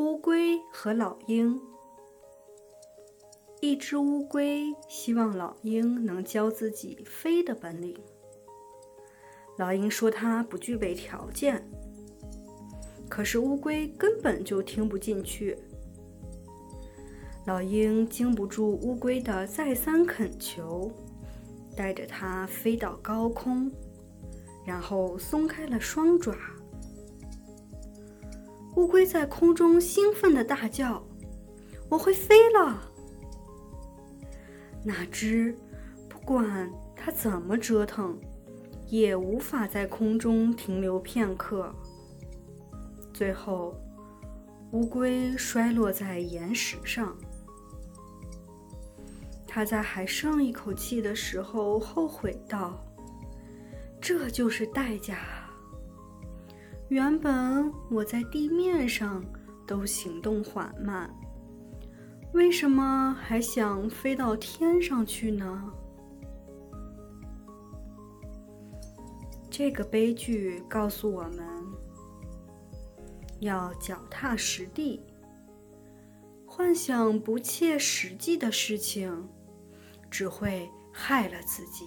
乌龟和老鹰。一只乌龟希望老鹰能教自己飞的本领。老鹰说它不具备条件，可是乌龟根本就听不进去。老鹰经不住乌龟的再三恳求，带着它飞到高空，然后松开了双爪。乌龟在空中兴奋地大叫：“我会飞了！”哪知，不管它怎么折腾，也无法在空中停留片刻。最后，乌龟摔落在岩石上。它在还剩一口气的时候，后悔道：“这就是代价。”原本我在地面上都行动缓慢，为什么还想飞到天上去呢？这个悲剧告诉我们要脚踏实地，幻想不切实际的事情，只会害了自己。